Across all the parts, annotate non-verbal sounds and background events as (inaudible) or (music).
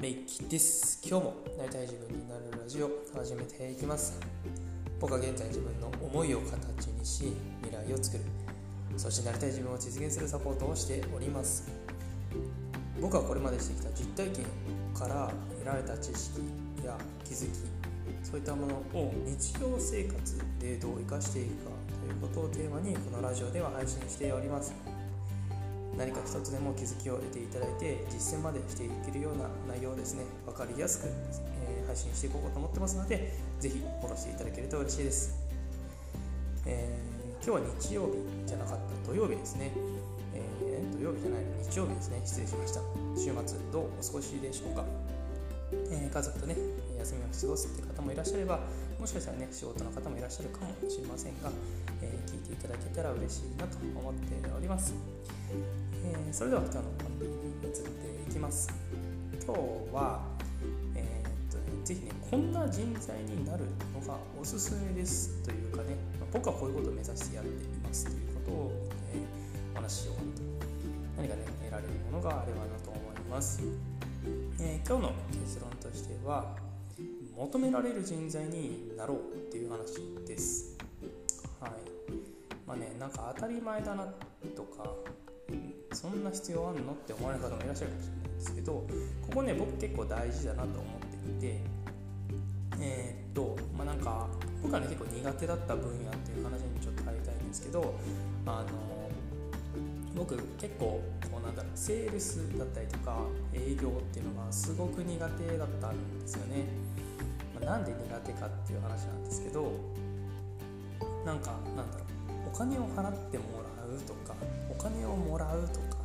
メイキです。今日もなりたい自分になるラジオ始めていきます。僕は現在自分の思いを形にし未来を作る。そしてなりたい自分を実現するサポートをしております。僕はこれまでしてきた実体験から得られた知識や気づきそういったものを日常生活でどう生かしていくかということをテーマにこのラジオでは配信しております。何か一つでも気づきを得ていただいて実践までしていけるような内容をですね分かりやすく、えー、配信していこうと思ってますので是非フォローしていただけると嬉しいです、えー、今日は日曜日じゃなかった土曜日ですね、えー、土曜日じゃない日曜日ですね。失礼しました。週末どうお過ごしでしょうか、え家族とね休みを過ごすって方もいらっしゃればもしかしたらね仕事の方もいらっしゃるかもしれませんが、え聞いていただけたら嬉しいなと思っております。えー、それでは今日の本題に移っていきます。今日は、えー、っとね、ぜひねこんな人材になるのがおすすめですというかね、まあ、僕はこういうことを目指してやっていますということを、えー、お話ししようと。何かね得られるものがあればなと思います、えー、今日の結論としては求められる人材になろうっていう話です。はい。まあねなんか当たり前だなとかそんな必要あんのって思われる方もいらっしゃるかもしれないんですけどここね僕結構大事だなと思っていてえー、っとまあなんか僕はね結構苦手だった分野っていう話にちょっと入りたいんですけどあの僕結構なんだろうセールスだったりとか営業っていうのがすごく苦手だったんですよね、まあ、なんで苦手かっていう話なんですけどなんかなんだろうお金を払ってもらうとかお金をもらうとか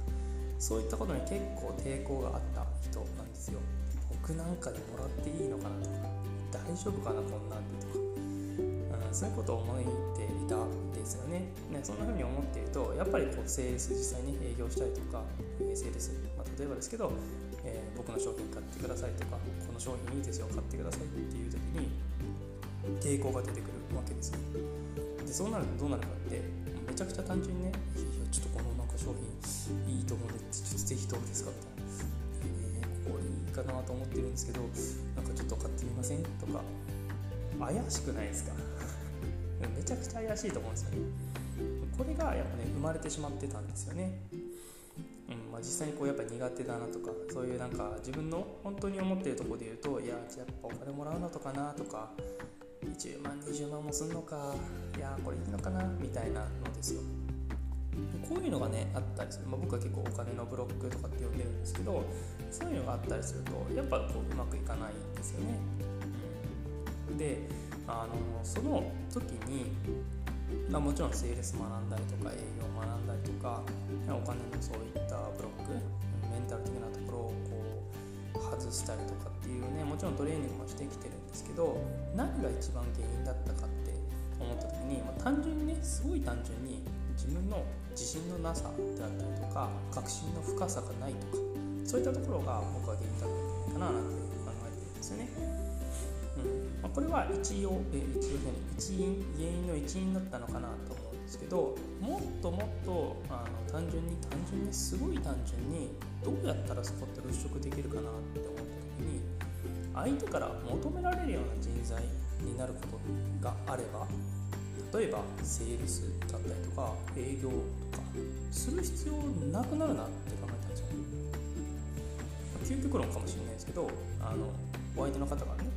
そういったことに結構抵抗があった人なんですよ。僕なんかでもらっていいのかなとか大丈夫かなこんなんでとか、そういうことを思っていたんですよね。ねそんな風に思っているとやっぱりこうセールス実際に営業したりとかセールス、まあ、例えばですけど、えー、僕の商品買ってくださいとかこの商品いいですよ買ってくださいっていう時に抵抗が出てくるわけですよ。でそうなるとどうなるかってめちゃくちゃ単純にねいやちょっとこのなんか商品いいと思うんでちょっとぜひどうですかみたいな、えー、ここいいかなと思ってるんですけどなんかちょっと買ってみませんとか。怪しくないですか？めちゃくちゃ怪しいと思うんですよね。これがやっぱね生まれてしまってたんですよね。うんまあ、実際にこうやっぱ苦手だなとかそういうなんか自分の本当に思ってるとこで言うといやじゃやっぱお金もらうのとかなとか10万20万もすんのかいやこれいいのかなみたいなのですよ。こういうのがねあったりする、まあ、僕は結構お金のブロックとかって呼んでるんですけどそういうのがあったりするとやっぱこううまくいかないんですよね、であのその時に、まあ、もちろんセールス学んだりとか営業学んだりとかお金のそういったブロックメンタル的なところをこう外したりとかっていうねもちろんトレーニングもしてきてるんですけど何が一番原因だったかって思った時に、まあ、単純にねすごい単純に自分の自信のなさであったりとか確信の深さがないとかそういったところが僕は原因だったかななんて考えてるんですよね。まあ、これは一応、え、一応一因原因の一因だったのかなと思うんですけどもっともっとあの単純に単純にすごい単純にどうやったらそこって払拭できるかなって思った時に相手から求められるような人材になることがあれば例えばセールスだったりとか営業とかする必要なくなるなって考えたんですよ。究極論かもしれないですけどあのお相手の方がね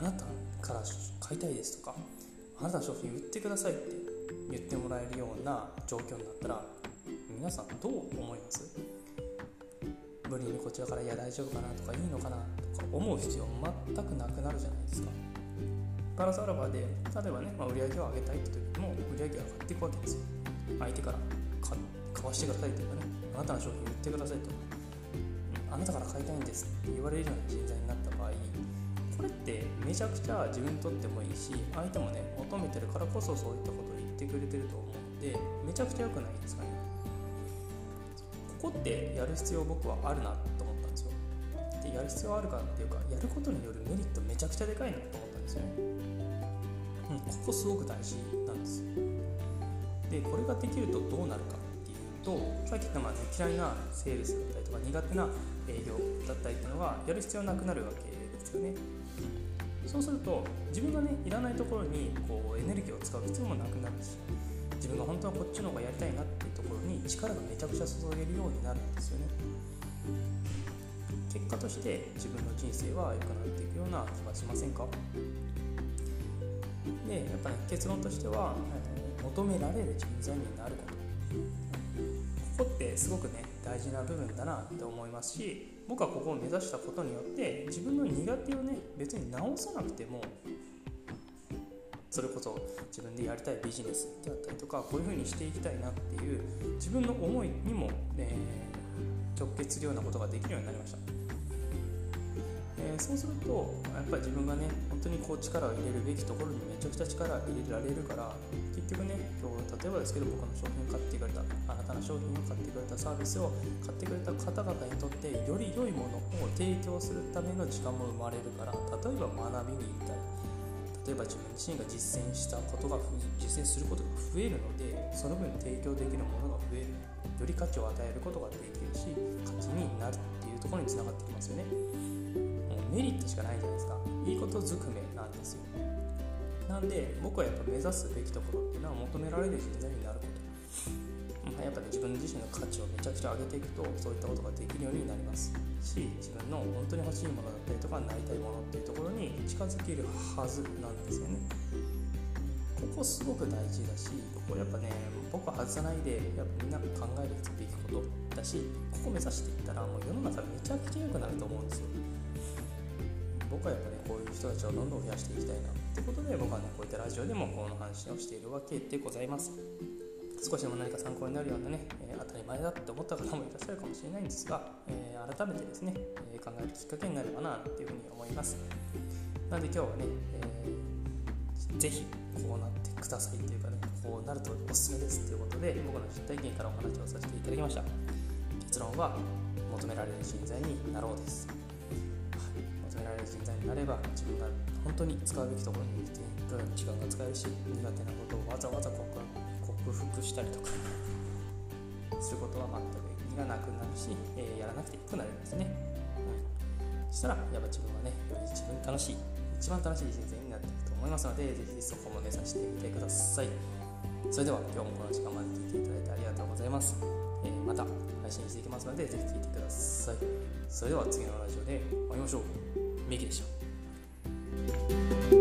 あなたから買いたいですとかあなたの商品売ってくださいって言ってもらえるような状況になったら皆さんどう思います？無理にこちらから「いや大丈夫かな」とか「いいのかな」とか思う必要全くなくなるじゃないですか。プラスアルファで例えばね、まあ、売り上げを上げたいって時も売り上げが上がっていくわけですよ。相手から買わしてくださいというかねあなたの商品売ってくださいと。あなたから買いたいんですって言われるような人材になった場合これってめちゃくちゃ自分にとってもいいし相手もね求めてるからこそそういったことを言ってくれてると思うのでめちゃくちゃ良くないですかね。ここってやる必要僕はあるなと思ったんですよ。でやる必要あるかっていうかやることによるメリットめちゃくちゃでかいなと思ったんですよね。うんここすごく大事なんですでこれができるとどうなるかっていうとさっき言ったまあ、ね、嫌いなセールスだったりとか苦手な営業だったりっていうのがやる必要なくなるわけですよね。そうすると自分がねいらないところにこうエネルギーを使う必要もなくなるし自分が本当はこっちの方がやりたいなっていうところに力がめちゃくちゃ注げるようになるんですよね。結果として自分の人生は良くなっていくような気がしませんか？でやっぱね結論としては、求められる人材になることここってすごくね大事な部分だなって思いますし僕はここを目指したことによって自分の苦手をね別に直さなくてもそれこそ自分でやりたいビジネスであったりとかこういう風にしていきたいなっていう自分の思いにも、えー、直結するようなことができるようになりました。えー、そうするとやっぱり自分がね本当にこう力を入れるべきところにめちゃくちゃ力を入れられるから結局例えばですけど僕の商品を買ってくれたあなたの商品を買ってくれたサービスを買ってくれた方々にとってより良いものを提供するための時間も生まれるから例えば学びに行ったり例えば自分自身が実践したことが実践することが増えるのでその分提供できるものが増えるより価値を与えることができるし価値になるっていうところにつながってきますよね。メリットしかないじゃないですかいいことずくめなんですよなんで僕はやっぱ目指すべきところってられる人になることまあ、やっぱね自分自身の価値をめちゃくちゃ上げていくとそういったことができるようになりますし自分の本当に欲しいものだったりとかなりたいものっていうところに近づけるはずなんですよね。ここすごく大事だしここやっぱね僕は外さないでやっぱみんな考えるべきことだしここ目指していったらもう世の中めちゃくちゃ良くなると思うんですよ。僕はやっぱねこういう人たちをどんどん増やしていきたいなってことで僕はねこういったラジオでもこの話をしているわけでございます。少しでも何か参考になるようなね、えー、当たり前だって思った方もいらっしゃるかもしれないんですが、えー、改めてですね、えー、考えるきっかけになればなっていうふうに思います。なので今日はね、えー、ぜひこうなってくださいというかねこうなるとおすすめですということで僕の実体験からお話をさせていただきました。結論は求められる人材になろうです。求められる人材になれば自分が本当に使うべきところに行って時間が使えるし苦手なことをわざわざ克服したりとか (laughs) することは全く意味がなくなるし、えー、やらなくてよくなるんですね、うん、そしたらやっぱ自分はねより自分楽しい一番楽しい人材になっていくと思いますのでぜひそこも目指してみてください。それでは今日もこの時間まで聞いていただいてありがとうございます、えー、また配信していきますのでぜひ聴いてください。それでは次のラジオでお会いしましょう。ミキでした。Thank you.